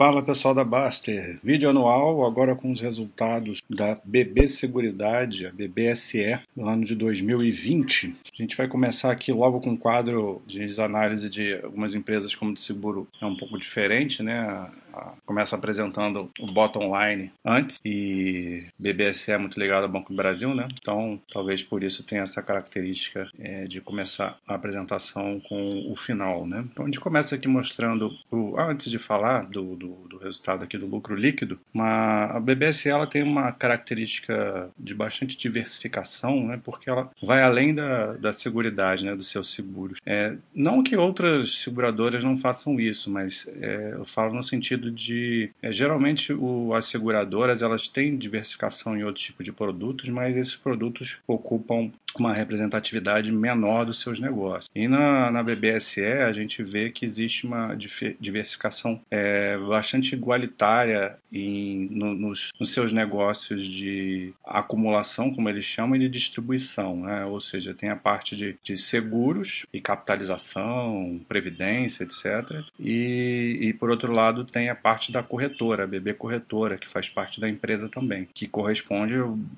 Fala pessoal da Baster, vídeo anual agora com os resultados da BB Seguridade, a BBSE, no ano de 2020. A gente vai começar aqui logo com um quadro de análise de algumas empresas como de seguro é um pouco diferente, né? Começa apresentando o bottom line antes e BBSE é muito ligado ao Banco do Brasil, né? Então, talvez por isso tenha essa característica é, de começar a apresentação com o final, né? Então, a gente começa aqui mostrando, o, antes de falar do, do, do resultado aqui do lucro líquido, uma, a BBSE ela tem uma característica de bastante diversificação, né? Porque ela vai além da, da seguridade, né? Dos seus seguros. É, não que outras seguradoras não façam isso, mas é, eu falo no sentido sentido de é, geralmente o, as seguradoras elas têm diversificação em outros tipos de produtos, mas esses produtos ocupam uma representatividade menor dos seus negócios. E na, na BBSE a gente vê que existe uma diversificação é, bastante igualitária em, no, nos, nos, seus negócios de acumulação, como eles chamam, e de distribuição. Né? Ou seja, tem a parte de, de seguros e capitalização, previdência, etc. E, e, por outro lado, tem a parte da corretora, a BB Corretora, que faz parte da empresa também, que corresponde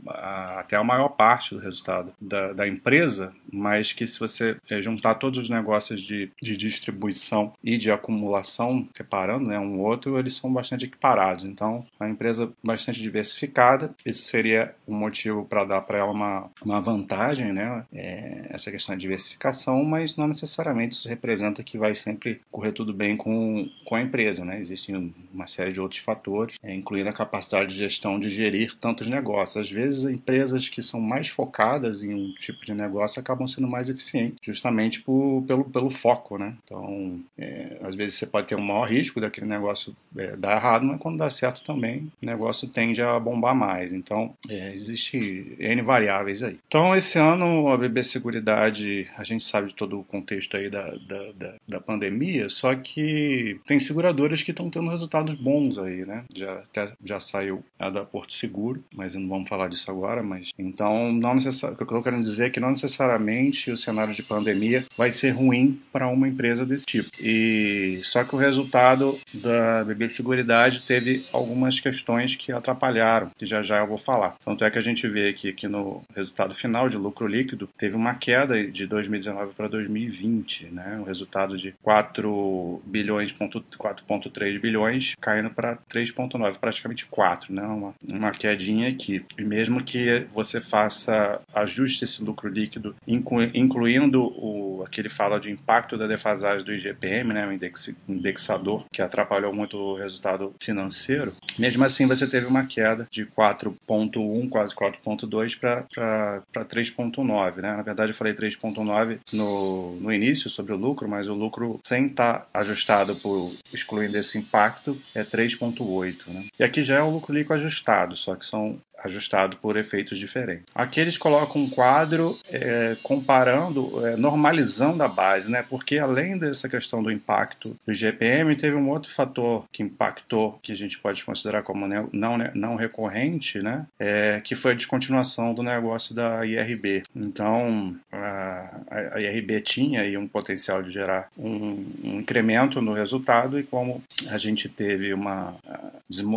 a, até a maior parte do resultado da da, empresa, mas que se você é, juntar todos os negócios de, de distribuição e de acumulação, separando né, um outro, eles são bastante equiparados. Então, uma empresa bastante diversificada, isso seria um motivo para dar para ela uma, uma vantagem, né? É, essa questão de diversificação, mas não necessariamente isso representa que vai sempre correr tudo bem com, com a empresa, né? Existem uma série de outros fatores, é, incluindo a capacidade de gestão de gerir tantos negócios. Às vezes, empresas que são mais focadas em um tipo de negócio acabam sendo mais eficientes, justamente por, pelo, pelo foco, né? Então, é, às vezes você pode ter um maior risco daquele negócio é, dar errado, mas quando dá certo também, o negócio tende a bombar mais. Então, é, existe N variáveis aí. Então, esse ano, a BB Seguridade, a gente sabe de todo o contexto aí da, da, da, da pandemia, só que tem seguradoras que estão tendo resultados bons aí, né? Já, já saiu a da Porto Seguro, mas não vamos falar disso agora, mas então, não necessariamente, o que eu quero dizer que não necessariamente o cenário de pandemia vai ser ruim para uma empresa desse tipo. E só que o resultado da bibliotecoridade teve algumas questões que atrapalharam, que já já eu vvou falar. Tanto é que a gente vê aqui que no resultado final de lucro líquido teve uma queda de 2019 para 2020, né? Um resultado de 4 bilhões, 4.3 bilhões caindo para 3.9, praticamente 4, né? Uma, uma quedinha aqui. E mesmo que você faça ajustes esse lucro líquido, incluindo o que ele fala de impacto da defasagem do IGPM, né, o indexador que atrapalhou muito o resultado financeiro, mesmo assim você teve uma queda de 4,1, quase 4,2 para 3,9. Né? Na verdade, eu falei 3,9 no, no início sobre o lucro, mas o lucro sem estar tá ajustado por excluindo esse impacto é 3,8. Né? E aqui já é o lucro líquido ajustado, só que são ajustado por efeitos diferentes. Aqui eles colocam um quadro é, comparando, é, normalizando a base, né? Porque além dessa questão do impacto do GPM, teve um outro fator que impactou, que a gente pode considerar como não, não recorrente, né? É, que foi a descontinuação do negócio da IRB. Então, a, a IRB tinha aí um potencial de gerar um, um incremento no resultado e como a gente teve uma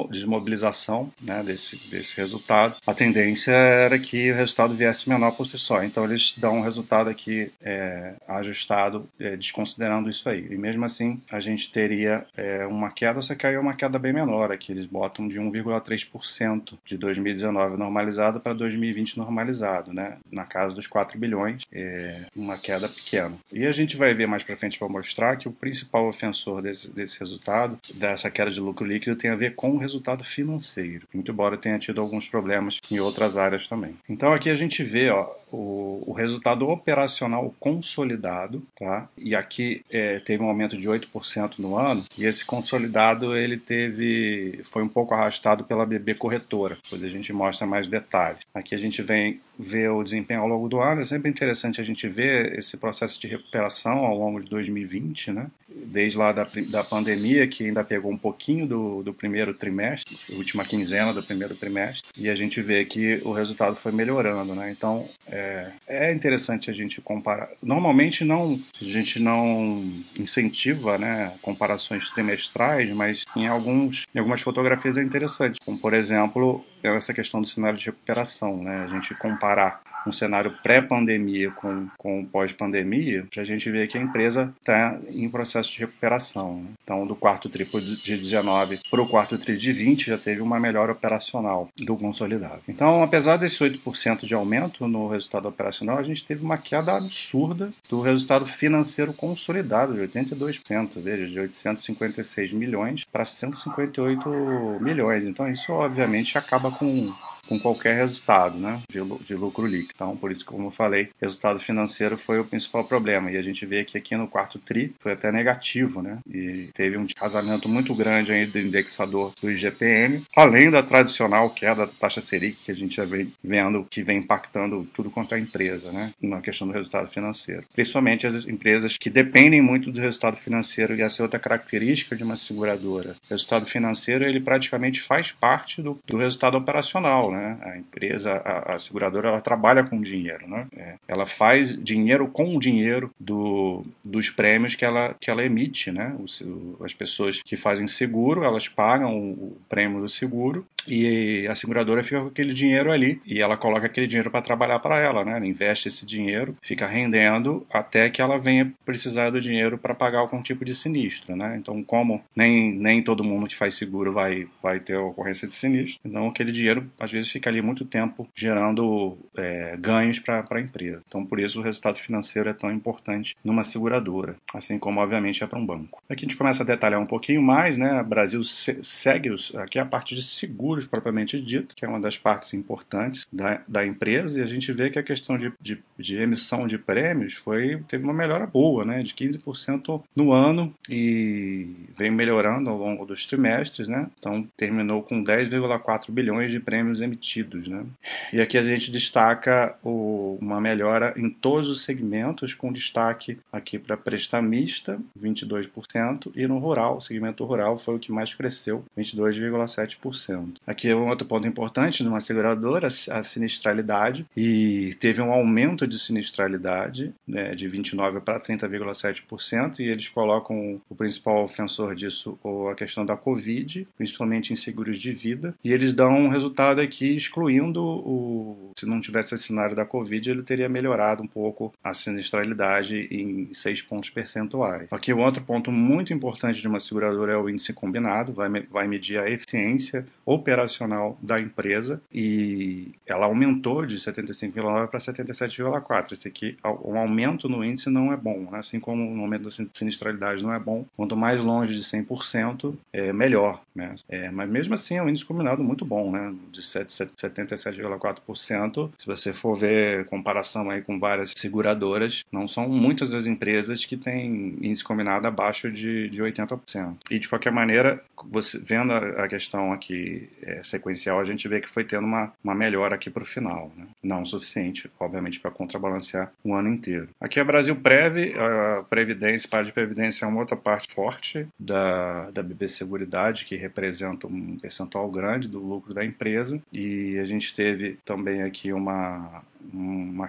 desmobilização né, desse, desse resultado, resultado, a tendência era que o resultado viesse menor por si só. Então eles dão um resultado aqui é, ajustado, é, desconsiderando isso aí. E mesmo assim, a gente teria é, uma queda, só que aí é uma queda bem menor aqui. Eles botam de 1,3% de 2019 normalizado para 2020 normalizado, né? Na casa dos 4 bilhões, é uma queda pequena. E a gente vai ver mais para frente para mostrar que o principal ofensor desse, desse resultado, dessa queda de lucro líquido, tem a ver com o resultado financeiro. Muito embora tenha tido alguns problemas em outras áreas também. Então aqui a gente vê ó, o, o resultado operacional consolidado, tá? E aqui é, teve um aumento de 8% no ano, e esse consolidado ele teve foi um pouco arrastado pela BB corretora, depois a gente mostra mais detalhes. Aqui a gente vem ver o desempenho ao longo do ano, é sempre interessante a gente ver esse processo de recuperação ao longo de 2020, né? Desde lá da, da pandemia, que ainda pegou um pouquinho do, do primeiro trimestre, última quinzena do primeiro trimestre, e a gente vê que o resultado foi melhorando, né? Então, é, é, interessante a gente comparar. Normalmente não, a gente não incentiva né, comparações trimestrais, mas em, alguns, em algumas fotografias é interessante, como por exemplo essa questão do cenário de recuperação, né? A gente comparar um cenário pré-pandemia com, com pós-pandemia, a gente ver que a empresa está em processo de recuperação. Né? Então, do quarto tri de 19 para o quarto tri de 20, já teve uma melhora operacional do consolidado. Então, apesar desse 8% de aumento no resultado operacional, a gente teve uma queda absurda do resultado financeiro consolidado, de 82%, veja, de 856 milhões para 158 milhões. Então, isso obviamente acaba com com qualquer resultado né, de, de lucro líquido. Então, por isso, como eu falei, resultado financeiro foi o principal problema. E a gente vê que aqui no quarto TRI foi até negativo, né? E teve um descasamento muito grande aí do indexador do IGPM, além da tradicional queda da taxa Selic, que a gente já vem vendo que vem impactando tudo quanto é empresa, né? Na questão do resultado financeiro. Principalmente as empresas que dependem muito do resultado financeiro, e essa é outra característica de uma seguradora. O resultado financeiro, ele praticamente faz parte do, do resultado operacional, né? A empresa, a, a seguradora, ela trabalha com dinheiro, né? É, ela faz dinheiro com o dinheiro do, dos prêmios que ela, que ela emite, né? O, as pessoas que fazem seguro, elas pagam o, o prêmio do seguro e a seguradora fica com aquele dinheiro ali e ela coloca aquele dinheiro para trabalhar para ela, né? Ela investe esse dinheiro, fica rendendo até que ela venha precisar do dinheiro para pagar algum tipo de sinistro, né? Então, como nem, nem todo mundo que faz seguro vai, vai ter ocorrência de sinistro, então aquele dinheiro às vezes fica ali muito tempo gerando é, ganhos para a empresa. Então, por isso o resultado financeiro é tão importante numa seguradora, assim como obviamente é para um banco. Aqui a gente começa a detalhar um pouquinho mais, né? O Brasil segue os, aqui a parte de seguro seguros propriamente dito, que é uma das partes importantes da, da empresa, e a gente vê que a questão de, de, de emissão de prêmios foi teve uma melhora boa, né, de 15% no ano e vem melhorando ao longo dos trimestres, né? Então terminou com 10,4 bilhões de prêmios emitidos, né? E aqui a gente destaca o, uma melhora em todos os segmentos, com destaque aqui para prestamista, 22%, e no rural, o segmento rural foi o que mais cresceu, 22,7%. Aqui é um outro ponto importante numa seguradora, a sinistralidade, e teve um aumento de sinistralidade né, de 29% para 30,7%, e eles colocam o principal ofensor disso a questão da Covid, principalmente em seguros de vida, e eles dão um resultado aqui excluindo o. Se não tivesse esse cenário da Covid, ele teria melhorado um pouco a sinistralidade em 6 pontos percentuais. Aqui, o outro ponto muito importante de uma seguradora é o índice combinado, vai, vai medir a eficiência operacional operacional da empresa e ela aumentou de 75,9 para 77,4. Esse aqui, um aumento no índice não é bom, né? assim como o aumento da sinistralidade não é bom. Quanto mais longe de 100%, é melhor. Né? É, mas mesmo assim é um índice combinado muito bom, né? de 77,4%. Se você for ver comparação aí com várias seguradoras, não são muitas as empresas que têm índice combinado abaixo de, de 80%. E de qualquer maneira, você vendo a questão aqui é, sequencial, a gente vê que foi tendo uma, uma melhora aqui para o final. Né? Não o suficiente, obviamente, para contrabalancear o ano inteiro. Aqui é Brasil Prev, a Previdência, parte de Previdência é uma outra parte forte da, da BB Seguridade, que representa um percentual grande do lucro da empresa. E a gente teve também aqui uma, uma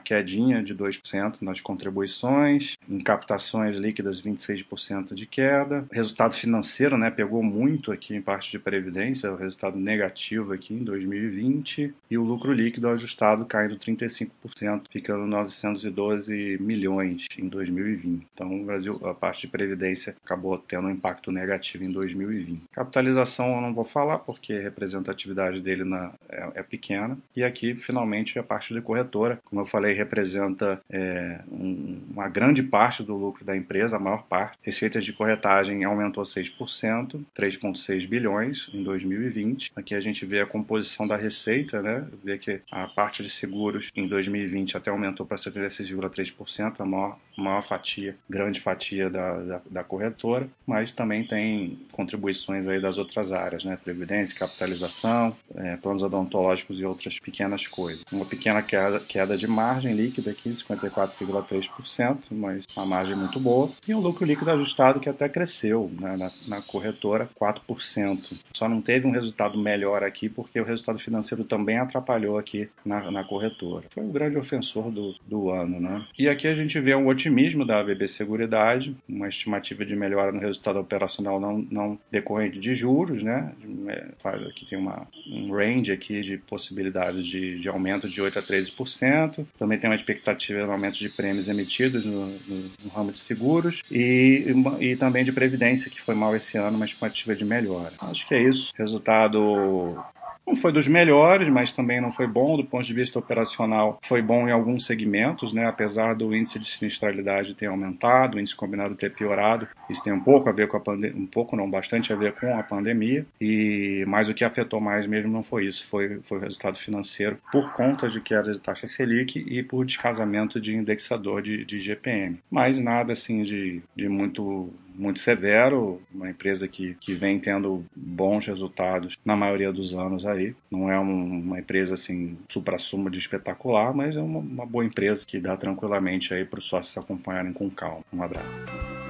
quedinha de 2% nas contribuições, em captações líquidas 26% de queda. Resultado financeiro, né, pegou muito aqui em parte de previdência, o resultado negativo aqui em 2020 e o lucro líquido ajustado caindo 35%, ficando 912 milhões em 2020. Então, o Brasil, a parte de previdência acabou tendo um impacto negativo em 2020. Capitalização eu não vou falar porque a representatividade dele na, é, é pequena. E aqui, finalmente, a parte de corretora como eu falei, representa é, um, uma grande parte do lucro da empresa, a maior parte. Receitas de corretagem aumentou 6%, 3,6 bilhões em 2020. Aqui a gente vê a composição da receita, né? Vê que a parte de seguros em 2020 até aumentou para 76,3%, a maior, maior fatia, grande fatia da, da, da corretora, mas também tem contribuições aí das outras áreas, né? Previdência, capitalização, é, planos odontológicos e outras pequenas coisas. Uma pequena queda, queda de margem líquida aqui, 54,3%, mas uma margem muito boa. E um lucro líquido ajustado que até cresceu né, na, na corretora, 4%. Só não teve um resultado melhor aqui porque o resultado financeiro também atrapalhou aqui na, na corretora. Foi o grande ofensor do, do ano. Né? E aqui a gente vê um otimismo da BB Seguridade, uma estimativa de melhora no resultado operacional não, não decorrente de juros, né? É, faz aqui tem uma, um range aqui de possibilidades de, de aumento de 8 a 13%. Também tem uma expectativa de aumento de prêmios emitidos no, no, no ramo de seguros e, e, também de previdência, que foi mal esse ano, uma estimativa de melhora. Acho que é isso. Resultado não foi dos melhores, mas também não foi bom do ponto de vista operacional. Foi bom em alguns segmentos, né? apesar do índice de sinistralidade ter aumentado, o índice combinado ter piorado. Isso tem um pouco a ver com a pandemia, um pouco não, bastante a ver com a pandemia. E mas o que afetou mais mesmo não foi isso, foi, foi o resultado financeiro por conta de queda de taxa Selic e por descasamento de indexador de, de GPM. Mas nada assim de, de muito muito severo, uma empresa que, que vem tendo bons resultados na maioria dos anos aí. Não é um, uma empresa assim supra-sumo de espetacular, mas é uma, uma boa empresa que dá tranquilamente aí para os sócios acompanharem com calma. Um abraço.